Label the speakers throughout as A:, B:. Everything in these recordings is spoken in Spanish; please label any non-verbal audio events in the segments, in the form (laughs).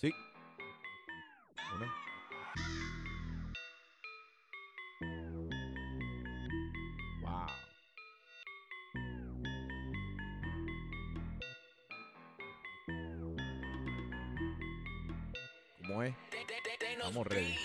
A: Sí. ¿Cómo es? Vamos ready.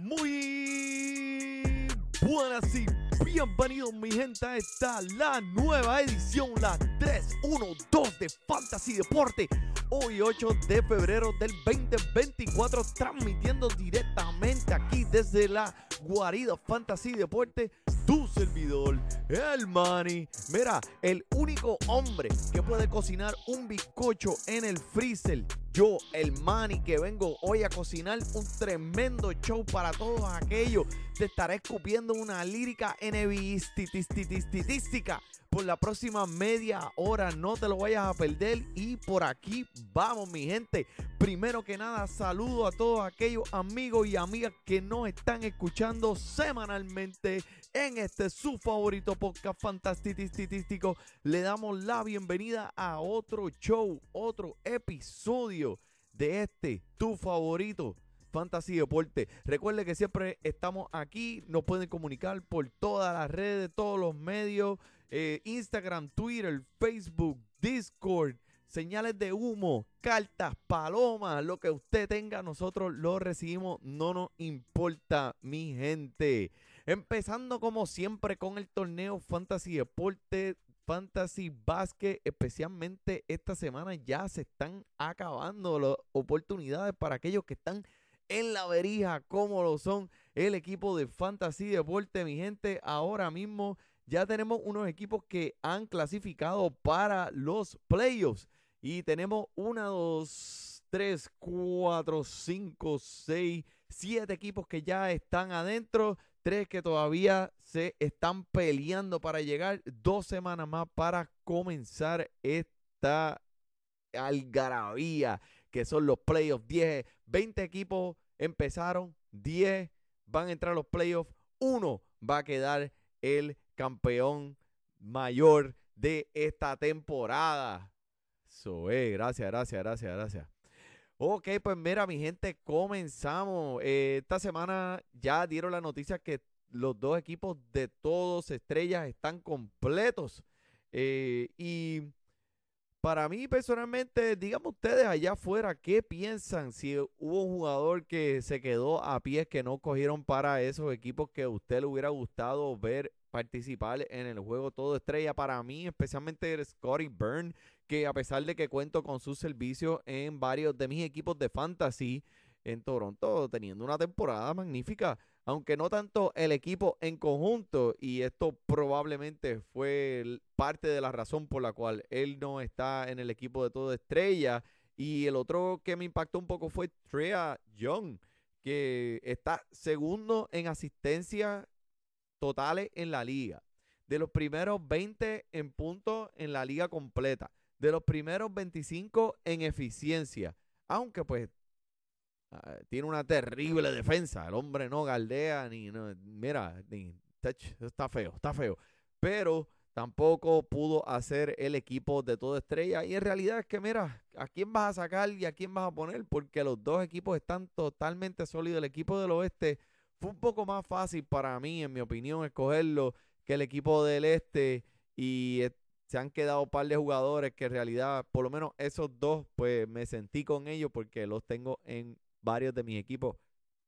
A: Muy buenas y bienvenidos mi gente a esta la nueva edición, la 312 de Fantasy Deporte. Hoy 8 de febrero del 2024 transmitiendo directamente aquí desde la guarida Fantasy Deporte tu servidor, el Manny. Mira, el único hombre que puede cocinar un bizcocho en el freezer. Yo, el Manny, que vengo hoy a cocinar un tremendo show para todos aquellos. Te estaré escupiendo una lírica NBIstística por la próxima media hora. No te lo vayas a perder. Y por aquí vamos, mi gente. Primero que nada, saludo a todos aquellos amigos y amigas que nos están escuchando semanalmente en este su favorito podcast fantástico. Le damos la bienvenida a otro show, otro episodio de este, tu favorito. Fantasy Deporte. Recuerde que siempre estamos aquí. Nos pueden comunicar por todas las redes, todos los medios: eh, Instagram, Twitter, Facebook, Discord, señales de humo, cartas, palomas, lo que usted tenga, nosotros lo recibimos. No nos importa, mi gente. Empezando como siempre con el torneo Fantasy Deporte, Fantasy Basket, especialmente esta semana ya se están acabando las oportunidades para aquellos que están en la verija, como lo son el equipo de Fantasy Deporte, mi gente. Ahora mismo ya tenemos unos equipos que han clasificado para los playoffs. Y tenemos una, dos, tres, cuatro, cinco, seis, siete equipos que ya están adentro. Tres que todavía se están peleando para llegar. Dos semanas más para comenzar esta algarabía que son los playoffs. 10, 20 equipos empezaron, 10 van a entrar a los playoffs, uno va a quedar el campeón mayor de esta temporada. Eso es, gracias, gracias, gracias, gracias. Ok, pues mira, mi gente, comenzamos. Eh, esta semana ya dieron la noticia que los dos equipos de todos estrellas están completos. Eh, y para mí personalmente, díganme ustedes allá afuera, ¿qué piensan si hubo un jugador que se quedó a pies que no cogieron para esos equipos que a usted le hubiera gustado ver participar en el juego todo estrella? Para mí, especialmente Scotty Byrne, que a pesar de que cuento con sus servicios en varios de mis equipos de fantasy en Toronto, teniendo una temporada magnífica aunque no tanto el equipo en conjunto, y esto probablemente fue parte de la razón por la cual él no está en el equipo de todo estrella. Y el otro que me impactó un poco fue Trea Young, que está segundo en asistencia totales en la liga. De los primeros 20 en puntos en la liga completa. De los primeros 25 en eficiencia. Aunque pues Ah, tiene una terrible defensa. El hombre no galdea ni. mira, está feo, está feo. Pero tampoco pudo hacer el equipo de toda estrella. Y en realidad es que, mira, ¿a quién vas a sacar y a quién vas a poner? Porque los dos equipos están totalmente sólidos. El equipo del oeste fue un poco más fácil para mí, en mi opinión, escogerlo que el equipo del este. Y se han quedado un par de jugadores que en realidad, por lo menos esos dos, pues me sentí con ellos porque los tengo en varios de mis equipos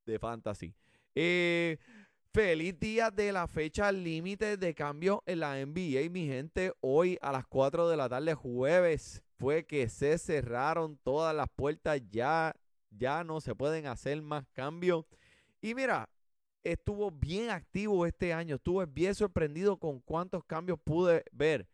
A: de fantasy. Eh, feliz día de la fecha límite de cambio en la NBA, mi gente. Hoy a las 4 de la tarde, jueves, fue que se cerraron todas las puertas. Ya, ya no se pueden hacer más cambios. Y mira, estuvo bien activo este año. Estuve bien sorprendido con cuántos cambios pude ver.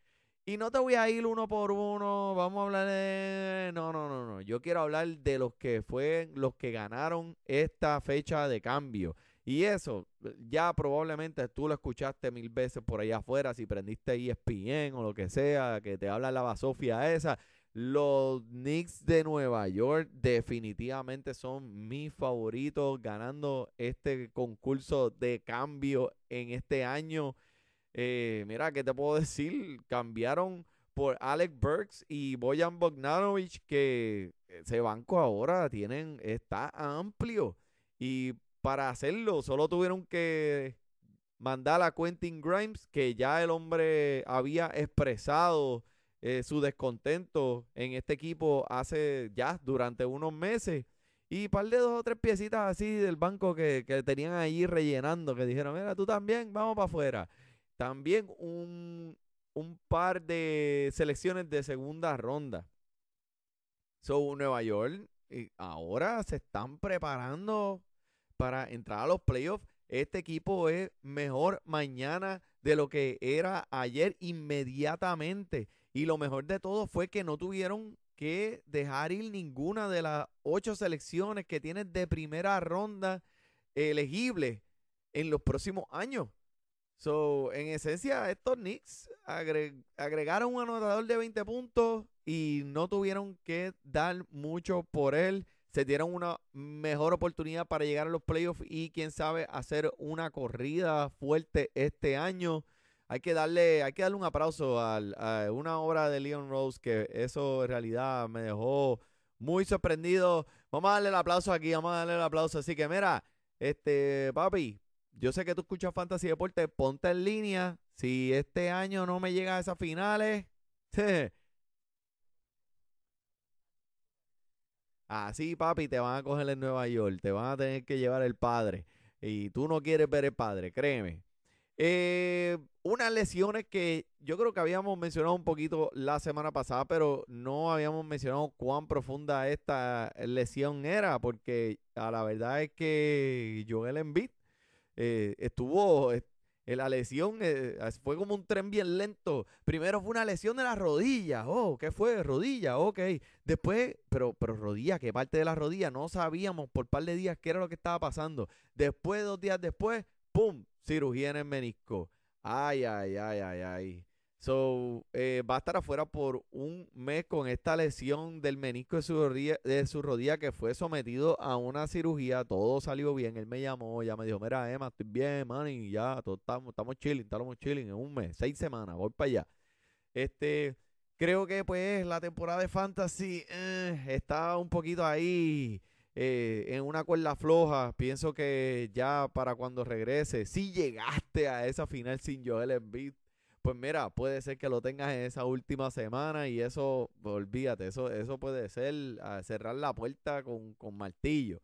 A: Y no te voy a ir uno por uno, vamos a hablar de... No, no, no, no. Yo quiero hablar de los que fueron los que ganaron esta fecha de cambio. Y eso, ya probablemente tú lo escuchaste mil veces por allá afuera, si prendiste ESPN o lo que sea, que te habla la basofia esa. Los Knicks de Nueva York definitivamente son mis favoritos ganando este concurso de cambio en este año. Eh, mira, ¿qué te puedo decir? Cambiaron por Alex Burks y Boyan Bogdanovich, que ese banco ahora tienen, está amplio. Y para hacerlo, solo tuvieron que mandar a Quentin Grimes, que ya el hombre había expresado eh, su descontento en este equipo hace ya durante unos meses. Y par de dos o tres piecitas así del banco que, que tenían ahí rellenando, que dijeron, mira, tú también, vamos para afuera. También un, un par de selecciones de segunda ronda. So, Nueva York y ahora se están preparando para entrar a los playoffs. Este equipo es mejor mañana de lo que era ayer inmediatamente. Y lo mejor de todo fue que no tuvieron que dejar ir ninguna de las ocho selecciones que tienen de primera ronda elegible en los próximos años. So, en esencia, estos Knicks agregaron un anotador de 20 puntos y no tuvieron que dar mucho por él. Se dieron una mejor oportunidad para llegar a los playoffs y quién sabe hacer una corrida fuerte este año hay que darle, hay que darle un aplauso a una obra de Leon Rose que eso en realidad me dejó muy sorprendido. Vamos a darle el aplauso aquí, vamos a darle el aplauso. Así que mira, este papi, yo sé que tú escuchas Fantasy Deporte, ponte en línea. Si este año no me llega a esas finales, (laughs) así papi, te van a coger en Nueva York, te van a tener que llevar el padre. Y tú no quieres ver el padre, créeme. Eh, unas lesiones que yo creo que habíamos mencionado un poquito la semana pasada, pero no habíamos mencionado cuán profunda esta lesión era, porque a la verdad es que Joel Embiid eh, estuvo, eh, la lesión eh, fue como un tren bien lento. Primero fue una lesión de la rodilla. Oh, ¿qué fue? Rodilla, ok. Después, pero, pero rodilla, ¿qué parte de la rodilla? No sabíamos por par de días qué era lo que estaba pasando. Después, dos días después, ¡pum! cirugía en el menisco. Ay, ay, ay, ay, ay. So, eh, va a estar afuera por un mes con esta lesión del menisco de su, rodilla, de su rodilla que fue sometido a una cirugía. Todo salió bien. Él me llamó, ya me dijo, mira, Emma, estoy bien, man, y ya, todos estamos, estamos chilling, estamos chilling en un mes, seis semanas, voy para allá. Este, creo que pues la temporada de Fantasy eh, está un poquito ahí eh, en una cuerda floja. Pienso que ya para cuando regrese, si llegaste a esa final sin Joel Embiid, pues mira, puede ser que lo tengas en esa última semana y eso, olvídate, eso, eso puede ser cerrar la puerta con, con martillo.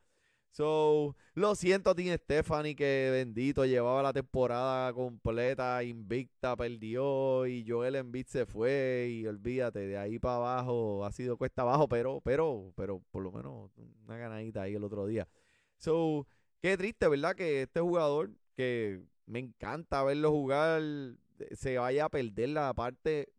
A: So, lo siento, Tim Stephanie, que bendito llevaba la temporada completa, invicta, perdió y Joel Embiid se fue y olvídate, de ahí para abajo ha sido cuesta abajo, pero, pero, pero por lo menos una ganadita ahí el otro día. So, qué triste, ¿verdad? Que este jugador que me encanta verlo jugar se vaya a perder la parte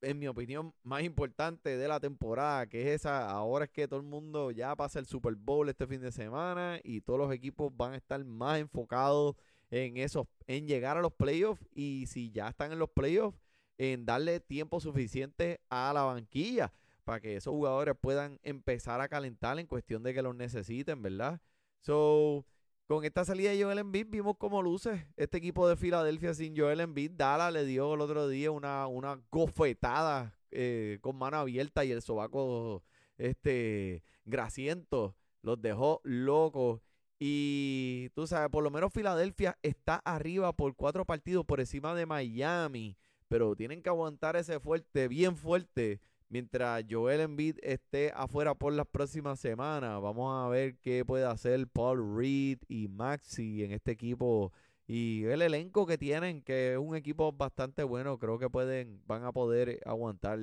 A: en mi opinión, más importante de la temporada, que es esa, ahora es que todo el mundo ya pasa el Super Bowl este fin de semana y todos los equipos van a estar más enfocados en eso, en llegar a los playoffs y si ya están en los playoffs, en darle tiempo suficiente a la banquilla para que esos jugadores puedan empezar a calentar en cuestión de que los necesiten, ¿verdad? So, con esta salida de Joel Embiid vimos cómo luce este equipo de Filadelfia sin Joel Embiid. Dala le dio el otro día una, una gofetada eh, con mano abierta y el sobaco este, grasiento. Los dejó locos. Y tú sabes, por lo menos Filadelfia está arriba por cuatro partidos por encima de Miami. Pero tienen que aguantar ese fuerte, bien fuerte, Mientras Joel Embiid esté afuera por las próximas semanas, vamos a ver qué puede hacer Paul Reed y Maxi en este equipo y el elenco que tienen, que es un equipo bastante bueno, creo que pueden, van a poder aguantar,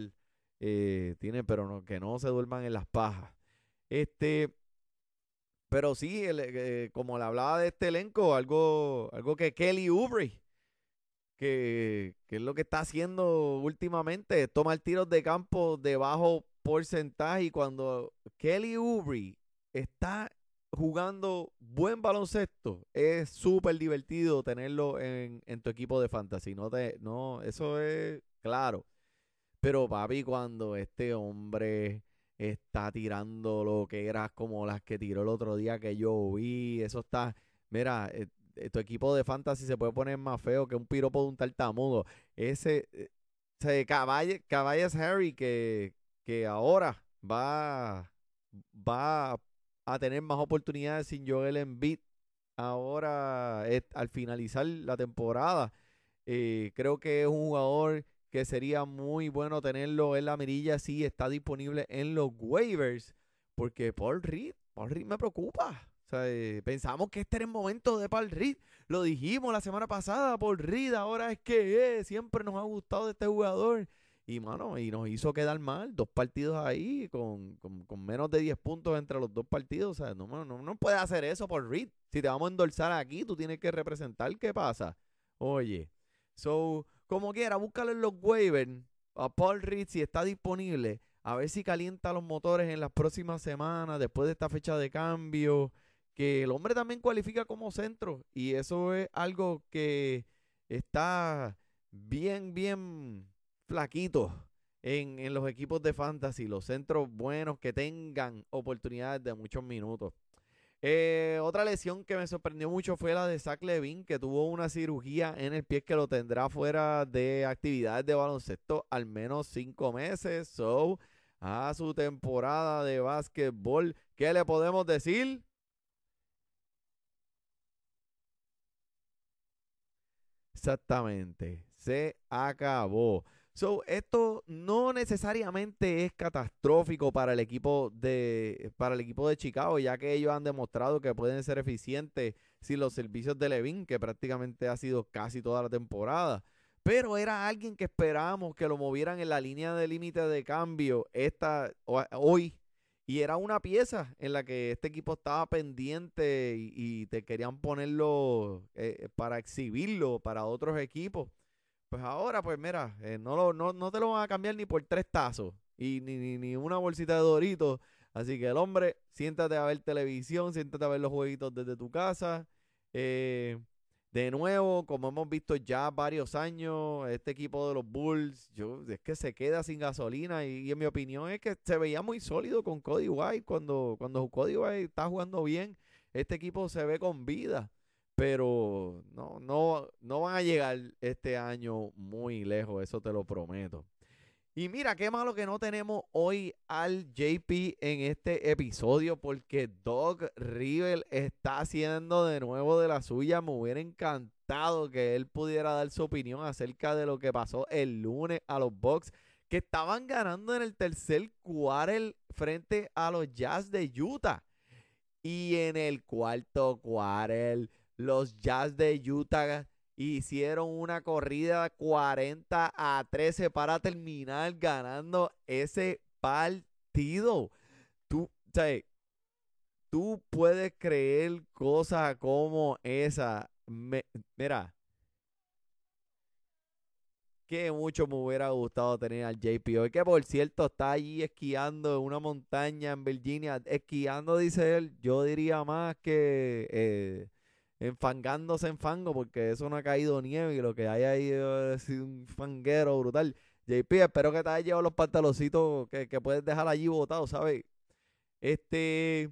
A: eh, tienen, pero no, que no se duerman en las pajas. Este, pero sí, eh, como le hablaba de este elenco, algo, algo que Kelly Oubre que, es lo que está haciendo últimamente, tomar tiros de campo de bajo porcentaje y cuando Kelly Oubre está jugando buen baloncesto, es súper divertido tenerlo en, tu equipo de fantasy. No te, no, eso es claro. Pero papi, cuando este hombre está tirando lo que era como las que tiró el otro día que yo vi, eso está, mira, eh, tu equipo de fantasy se puede poner más feo que un piropo de un tartamudo. Ese, ese eh, Caballes, Harry que, que ahora va, va a tener más oportunidades sin Joel Embiid ahora al finalizar la temporada. Eh, creo que es un jugador que sería muy bueno tenerlo en la mirilla si está disponible en los waivers. Porque Paul Reed, Paul Reed me preocupa. Eh, pensamos que este era el momento de Paul Reed. Lo dijimos la semana pasada, Paul Reed. Ahora es que eh, siempre nos ha gustado este jugador. Y, mano, y nos hizo quedar mal. Dos partidos ahí con, menos de 10 puntos entre los dos partidos. O sea, no, no, no puedes hacer eso por Reed. Si te vamos a endulzar aquí, tú tienes que representar qué pasa. Oye, so, como quiera, búscalo en los waivers a Paul Reed si está disponible. A ver si calienta los motores en las próximas semanas, después de esta fecha de cambio. Que el hombre también cualifica como centro. Y eso es algo que está bien, bien flaquito en, en los equipos de fantasy. Los centros buenos que tengan oportunidades de muchos minutos. Eh, otra lesión que me sorprendió mucho fue la de Zach Levine, que tuvo una cirugía en el pie que lo tendrá fuera de actividades de baloncesto al menos cinco meses. So, a su temporada de básquetbol, ¿qué le podemos decir? Exactamente, se acabó. So, esto no necesariamente es catastrófico para el equipo de para el equipo de Chicago, ya que ellos han demostrado que pueden ser eficientes sin los servicios de Levin, que prácticamente ha sido casi toda la temporada. Pero era alguien que esperábamos que lo movieran en la línea de límite de cambio esta hoy y era una pieza en la que este equipo estaba pendiente y, te querían ponerlo eh, para exhibirlo para otros equipos. Pues ahora, pues mira, eh, no, lo, no, no, te lo van a cambiar ni por tres tazos y ni, ni, una bolsita de doritos. Así que el hombre, siéntate a ver televisión, siéntate a ver los jueguitos desde tu casa. Eh, de nuevo, como hemos visto ya varios años, este equipo de los Bulls, yo, es que se queda sin gasolina y, en mi opinión es que se veía muy sólido con Cody White cuando, cuando Cody White está jugando bien. Este equipo se ve con vida pero no, no, no van a llegar este año muy lejos, eso te lo prometo. Y mira, qué malo que no tenemos hoy al JP en este episodio porque Doug Rivel está haciendo de nuevo de la suya. Me hubiera encantado que él pudiera dar su opinión acerca de lo que pasó el lunes a los Bucks que estaban ganando en el tercer quarter frente a los Jazz de Utah. Y en el cuarto quarter los Jazz de Utah hicieron una corrida 40 a 13 para terminar ganando ese partido. Tú, tú puedes creer cosas como esa. mira, que mucho me hubiera gustado tener al JP que por cierto está allí esquiando en una montaña en Virginia, esquiando, dice él, yo diría más que eh, enfangándose en fango porque eso no ha caído nieve y lo que hay ahí es (laughs) un fanguero brutal. JP, espero que te hayas llevado los pantaloncitos que, puedes dejar allí botados, ¿sabes? Este,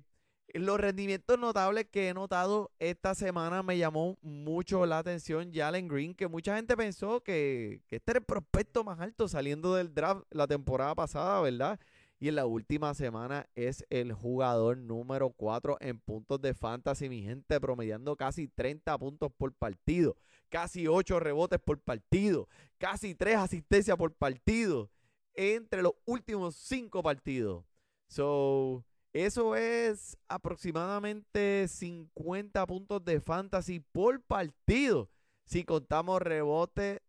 A: los rendimientos notables que he notado esta semana me llamó mucho la atención Jalen Green, que mucha gente pensó que, que este era el prospecto más alto saliendo del draft la temporada pasada, ¿verdad? Y en la última semana es el jugador número 4 en puntos de fantasy, mi gente, promediando casi 30 puntos por partido, casi 8 rebotes por partido, casi 3 asistencias por partido entre los últimos 5 partidos. So, eso es aproximadamente 50 puntos de fantasy por partido. Si contamos rebote,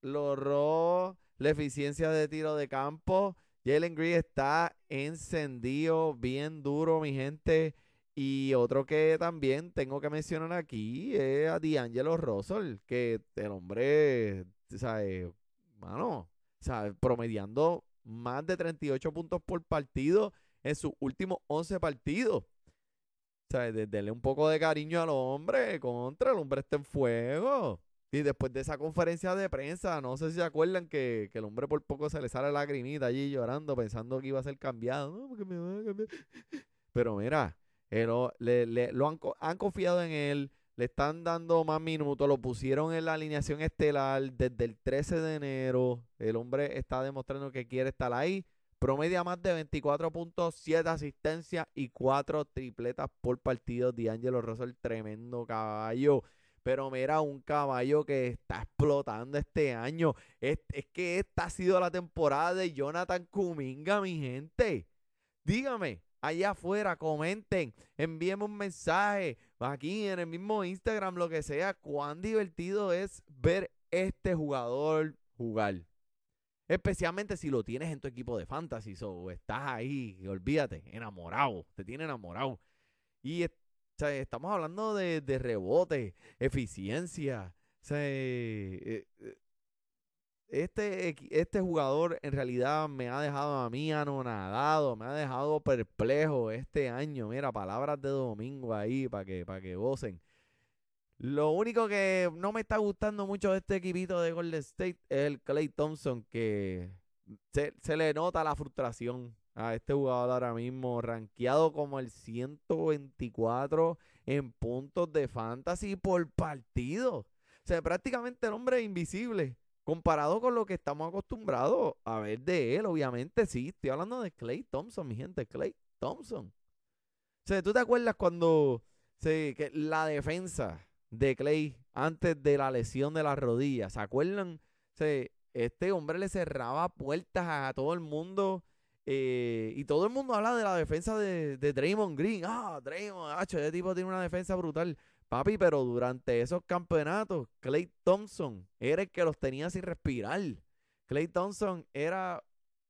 A: los la eficiencia de tiro de campo, Jalen Green está encendido bien duro, mi gente. Y otro que también tengo que mencionar aquí es a D'Angelo Russell, que el hombre, ¿sabes? Mano, ¿sabes? Promediando más de 38 puntos por partido en sus últimos 11 partidos. ¿Sabes? Denle un poco de cariño al hombre, contra, el hombre está en fuego. Y después de esa conferencia de prensa, no sé si se acuerdan que, el hombre por poco se le sale la lagrimita allí llorando, pensando que iba a ser cambiado. No, porque me va a cambiar. (laughs) Pero mira, lo, le, lo han, han, confiado en él, le están dando más minutos, lo pusieron en la alineación estelar desde el 13 de enero. El hombre está demostrando que quiere estar ahí. Promedia más de 24 puntos, 7 asistencias y 4 tripletas por partido. D'Angelo Russell, tremendo caballo. Pero mira, un caballo que está explotando este año. Es, es, que esta ha sido la temporada de Jonathan Kuminga, mi gente. Dígame, allá afuera, comenten, envíenme un mensaje aquí en el mismo Instagram, lo que sea. Cuán divertido es ver este jugador jugar. Especialmente si lo tienes en tu equipo de fantasy o estás ahí, olvídate, enamorado, te tiene enamorado. Y estamos hablando de, rebote, eficiencia. Eh, eh, este, este jugador en realidad me ha dejado a mí anonadado, me ha dejado perplejo este año. Mira, palabras de domingo ahí para que, para que gocen. Lo único que no me está gustando mucho de este equipito de Golden State es el Clay Thompson, que se, se le nota la frustración a este jugador ahora mismo, rankeado como el 124 en puntos de fantasy por partido. O sea, prácticamente el hombre es invisible. Comparado con lo que estamos acostumbrados a ver de él, obviamente sí. Estoy hablando de Clay Thompson, mi gente, Clay Thompson. O sea, ¿tú te acuerdas cuando que la defensa de Clay antes de la lesión de la rodilla, ¿se acuerdan? O este hombre le cerraba puertas a todo el mundo eh, y todo el mundo habla de la defensa de, de Draymond Green. Ah, Draymond, ah, ese tipo tiene una defensa brutal. Papi, pero durante esos campeonatos, Clay Thompson era el que los tenía sin respirar. Clay Thompson era,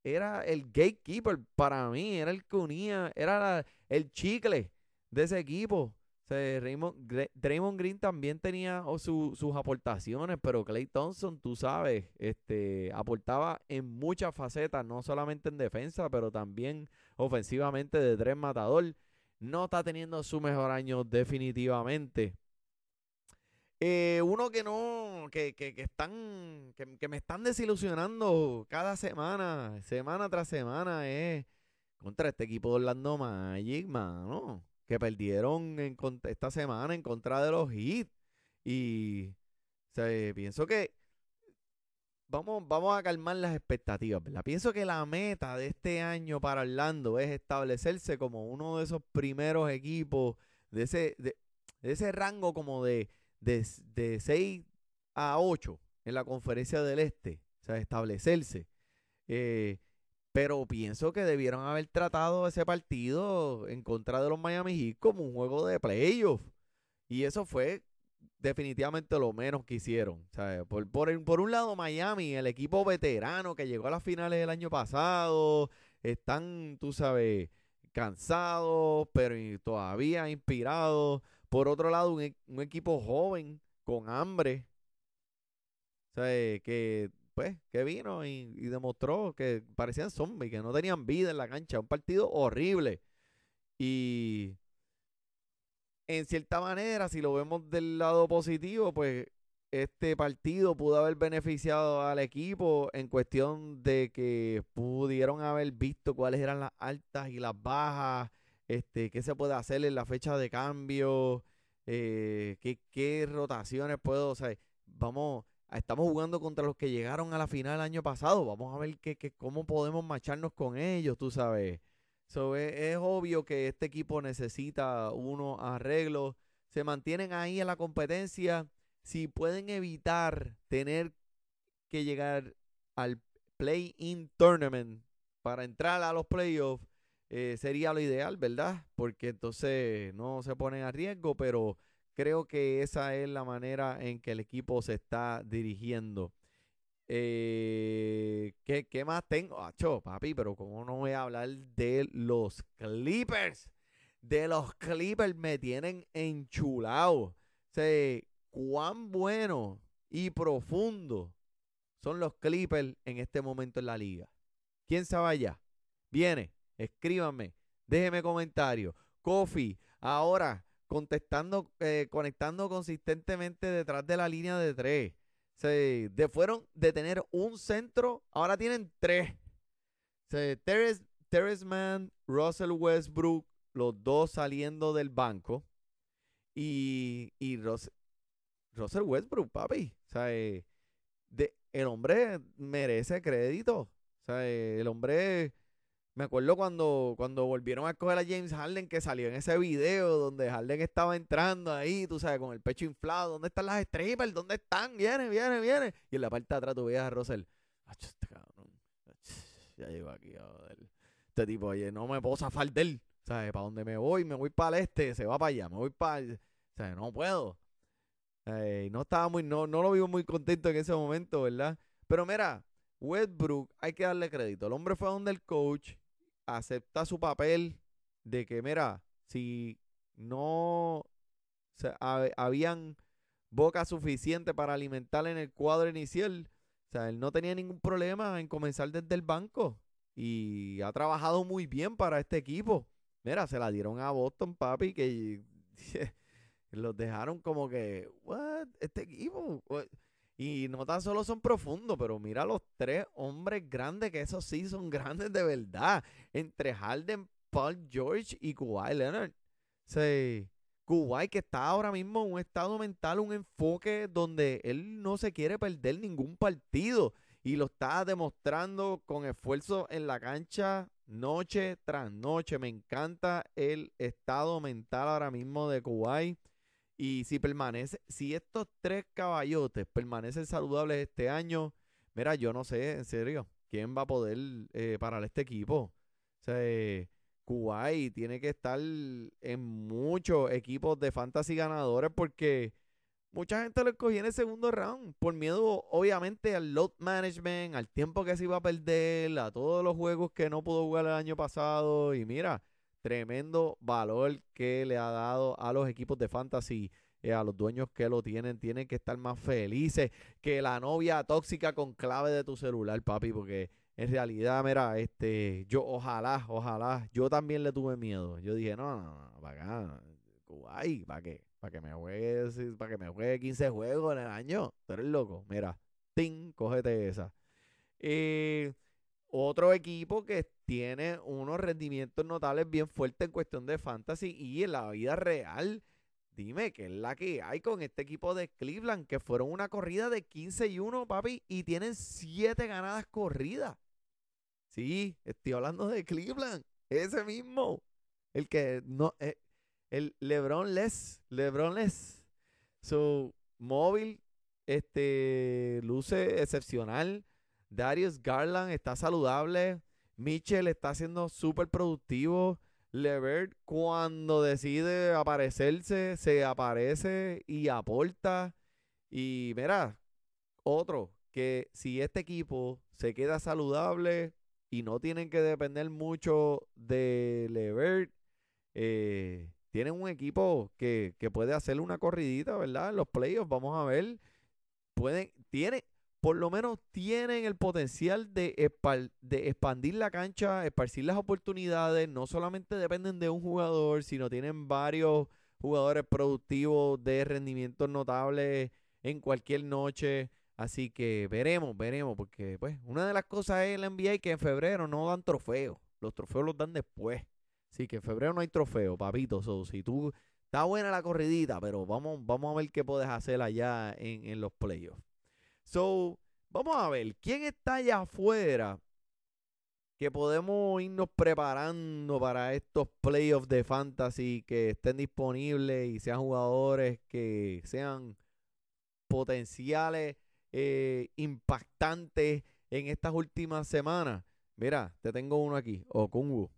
A: era el gatekeeper para mí, era el que unía, era el chicle de ese equipo. O Draymond, Green también tenía sus aportaciones, pero Clay Thompson, tú sabes, este, aportaba en muchas facetas, no solamente en defensa, pero también ofensivamente de tres matador no está teniendo su mejor año definitivamente. Eh, uno que no, que, que, que están, que, me están desilusionando cada semana, semana tras semana, es contra este equipo de Orlando Magic, mano, que perdieron en, esta semana en contra de los Heat. Y pienso que vamos, vamos a calmar las expectativas, ¿verdad? Pienso que la meta de este año para Orlando es establecerse como uno de esos primeros equipos de ese, de, ese rango como de, de, de 6 a 8 en la conferencia del Este, o sea, establecerse. Eh, pero pienso que debieron haber tratado ese partido en contra de los Miami Heat como un juego de playoff. Y eso fue definitivamente lo menos que hicieron. Por, por, un lado, Miami, el equipo veterano que llegó a las finales del año pasado, están, tú sabes, cansados, pero todavía inspirados. Por otro lado, un, e, equipo joven, con hambre, que pues que vino y, demostró que parecían zombies, que no tenían vida en la cancha. Un partido horrible. Y en cierta manera, si lo vemos del lado positivo, pues este partido pudo haber beneficiado al equipo en cuestión de que pudieron haber visto cuáles eran las altas y las bajas, este, qué se puede hacer en la fecha de cambio, eh, qué, rotaciones puedo, o sea, vamos, estamos jugando contra los que llegaron a la final el año pasado, vamos a ver qué, cómo podemos marcharnos con ellos, tú sabes. So, es, obvio que este equipo necesita unos arreglos. Se mantienen ahí en la competencia. Si pueden evitar tener que llegar al play-in tournament para entrar a los playoffs, eh, sería lo ideal, ¿verdad? Porque entonces no se ponen a riesgo, pero creo que esa es la manera en que el equipo se está dirigiendo. Eh, ¿qué, más tengo? Acho, papi, pero ¿cómo no voy a hablar de los Clippers? De los Clippers me tienen enchulado. O cuán bueno y profundo son los Clippers en este momento en la liga. ¿Quién sabe allá? Viene, escríbanme, déjeme comentarios. Kofi, ahora contestando, eh, conectando consistentemente detrás de la línea de tres. Se de fueron de tener un centro, ahora tienen tres. Se Terrence, Terrence Mann, Russell Westbrook, los dos saliendo del banco. Y, y Russell Westbrook, papi. O sea, eh, de, el hombre merece crédito. O sea, el hombre Me acuerdo cuando, cuando volvieron a escoger a James Harden, que salió en ese video donde Harden estaba entrando ahí, tú sabes, con el pecho inflado. ¿Dónde están las strippers? ¿Dónde están? Viene, viene, viene. Y en la parte de atrás tú veías a Russell. Este ya llegó aquí, joder. Este tipo, oye, no me puedo zafar de él. ¿Sabes? ¿Para dónde me voy? Me voy para el este, se va para allá. Me voy para... O sea, no puedo. no estaba muy... No, no lo vivo muy contento en ese momento, ¿verdad? Pero mira, Westbrook, hay que darle crédito. El hombre fue donde el coach acepta su papel de que, mira, si no habían boca suficiente para alimentar en el cuadro inicial, o sea, él no tenía ningún problema en comenzar desde el banco y ha trabajado muy bien para este equipo. Mira, se la dieron a Boston, papi, que (laughs) los dejaron como que, what, este equipo. Y no tan solo son profundos, pero mira los tres hombres grandes, que esos sí son (laughs) grandes de verdad. Entre Harden, Paul George y Kawhi Leonard. Sí. Kuwait que está ahora mismo en un estado mental, un enfoque donde él no se quiere perder ningún partido y lo está demostrando con esfuerzo en la cancha noche tras noche. Me encanta el estado mental ahora mismo de Kuwait. Y si permanece, si estos tres caballotes permanecen saludables este año, mira, yo no sé, en serio, quién va a poder eh, parar este equipo. O sea, Kuwait tiene que estar en muchos equipos de fantasy ganadores porque mucha gente lo escogió en el segundo round por miedo, obviamente, al load management, al tiempo que se iba a perder, a todos los juegos que no pudo jugar el año pasado. Y mira, tremendo valor que le ha dado a los equipos de fantasy, eh, a los dueños que lo tienen, tienen que estar más felices que la novia tóxica con clave de tu celular, papi, porque en realidad, mira, este, yo ojalá, ojalá, yo también le tuve miedo. Yo dije, no, no, no, para acá, Kuwait, ¿para qué? Para que me juegue, para que me juegue 15 juegos en el año. Tú eres loco. Mira, ting, cógete esa. Eh, otro equipo que tiene unos rendimientos notables bien fuertes en cuestión de fantasy y en la vida real. Dime qué es la que hay con este equipo de Cleveland, que fueron una corrida de 15 y 1, papi, y tienen 7 ganadas corridas. Sí, estoy hablando de Cleveland, ese mismo. El que no, eh, el LeBron Les, LeBron Les. Su móvil, este, luce excepcional. Darius Garland está saludable. Mitchell está siendo súper productivo. Levert cuando decide aparecerse, se aparece y aporta. Y mira, otro, que si este equipo se queda saludable y no tienen que depender mucho de Levert, eh, tienen un equipo que, que, puede hacerle una corridita, ¿verdad? En los playoffs, vamos a ver. Pueden, tiene, por lo menos tienen el potencial de, de expandir la cancha, esparcir las oportunidades. No solamente dependen de un jugador, sino tienen varios jugadores productivos de rendimientos notables en cualquier noche. Así que veremos, veremos, porque pues una de las cosas es el NBA que en febrero no dan trofeos. Los trofeos los dan después. Así que en febrero no hay trofeo, papito. si tú está buena la corridita, pero vamos, vamos a ver qué puedes hacer allá en, en los playoffs. So, vamos a ver, ¿quién está allá afuera que podemos irnos preparando para estos playoffs de fantasy que estén disponibles y sean jugadores que sean potenciales eh, impactantes en estas últimas semanas? Mira, te tengo uno aquí, Okungu.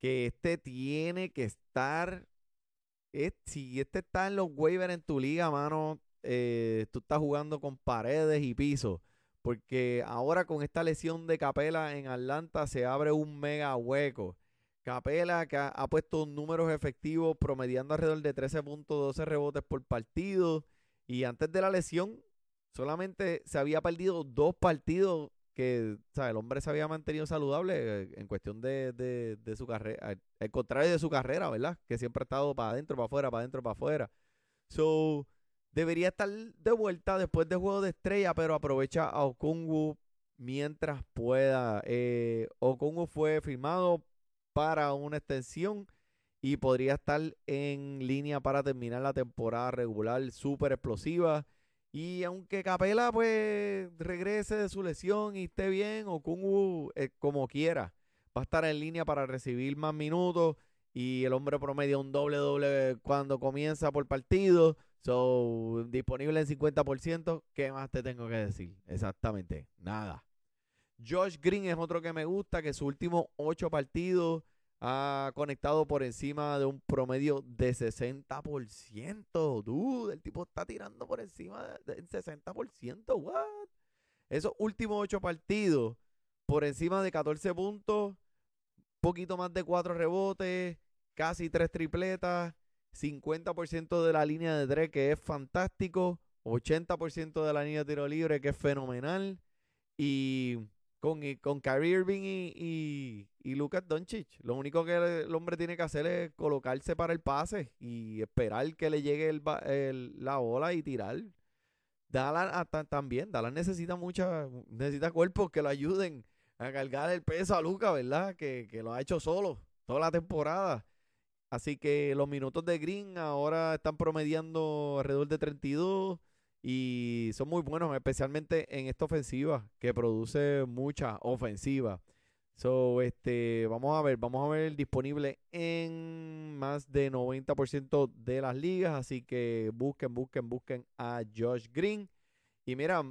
A: Que este tiene que estar. si este está en los waivers en tu liga, mano, eh, tú estás jugando con paredes y pisos. Porque ahora con esta lesión de Capela en Atlanta se abre un mega hueco. Capela que ha, puesto números efectivos promediando alrededor de 13.12 rebotes por partido. Y antes de la lesión solamente se había perdido dos partidos que el hombre se había mantenido saludable eh, en cuestión de, de su carrera. Al contrario de su carrera, ¿verdad? Que siempre ha estado para adentro, para afuera, para adentro, para afuera. So, Debería estar de vuelta después del juego de estrella, pero aprovecha a Okungu mientras pueda. Eh, Okungu fue firmado para una extensión y podría estar en línea para terminar la temporada regular súper explosiva. Y aunque Capela pues regrese de su lesión y esté bien, o Kungu eh, como quiera, va a estar en línea para recibir más minutos y el hombre promedia un doble doble cuando comienza por partido. So, disponible en 50%. ¿Qué más te tengo que decir? Exactamente, nada. Josh Green es otro que me gusta, que sus últimos ocho partidos ha conectado por encima de un promedio de 60%. Dude, el tipo está tirando por encima del 60%. What? Esos últimos ocho partidos, por encima de 14 puntos, poquito más de cuatro rebotes, casi tres tripletas, 50% de la línea de tres, que es fantástico, 80% de la línea de tiro libre, que es fenomenal, y con, con Kyrie Irving y, y, Lucas Doncic. Lo único que el hombre tiene que hacer es colocarse para el pase y esperar que le llegue el, la ola y tirar. Dallas también, Dallas necesita mucha, necesita cuerpos que lo ayuden a cargar el peso a Lucas, ¿verdad? Que, que lo ha hecho solo toda la temporada. Así que los minutos de Green ahora están promediando alrededor de 32 y son muy buenos, especialmente en esta ofensiva que produce mucha ofensiva. So, este, vamos a ver, vamos a ver disponible en más de 90% de las ligas, así que busquen, busquen, busquen a Josh Green. Y mira,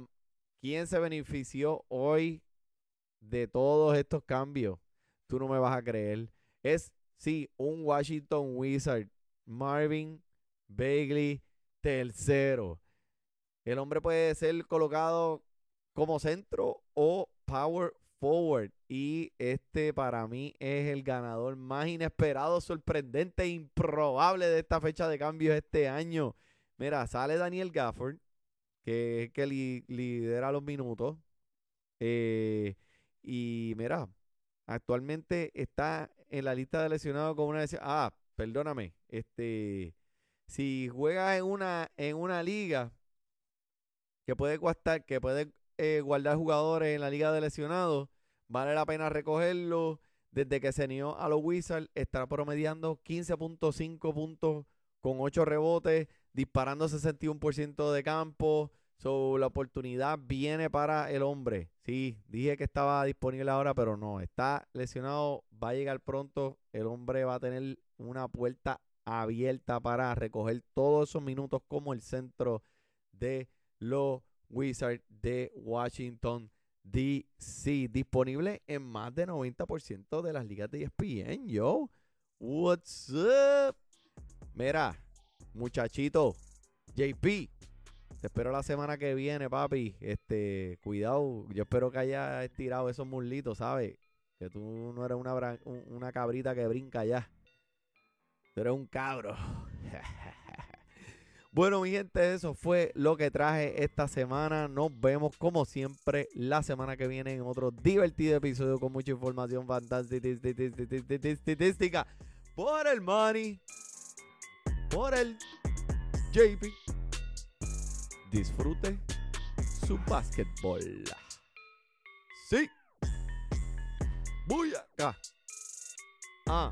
A: ¿quién se benefició hoy de todos estos cambios? Tú no me vas a creer. Es, sí, un Washington Wizard, Marvin Bagley tercero. El hombre puede ser colocado como centro o power forward. Y este para mí es el ganador más inesperado, sorprendente e improbable de esta fecha de cambios este año. Mira, sale Daniel Gafford, que es que lidera los minutos. Eh, y mira, actualmente está en la lista de lesionados con una lesión. Ah, perdóname. Este, si juega en una, en una liga que puede costar, que puede eh, guardar jugadores en la liga de lesionados, vale la pena recogerlo. Desde que se unió a los Wizards, está promediando 15.5 puntos con 8 rebotes, disparando 61% de campo. So, la oportunidad viene para el hombre. Sí, dije que estaba disponible ahora, pero no. Está lesionado, va a llegar pronto. El hombre va a tener una puerta abierta para recoger todos esos minutos como el centro de los Wizards de Washington DC. Disponible en más de 90% de las ligas de ESPN, yo. What's up? Mira, muchachito, JP. Te espero la semana que viene, papi. Este, cuidado. Yo espero que hayas estirado esos muslitos, ¿sabes? Que tú no eres una, una cabrita que brinca ya. Tú eres un cabro. (laughs) Bueno, mi gente, eso fue lo que traje esta semana. Nos vemos como siempre la semana que viene en otro divertido episodio con mucha información fantástica por el money, por el JP. Disfrute su básquetbol. Sí. Voy acá. Ah.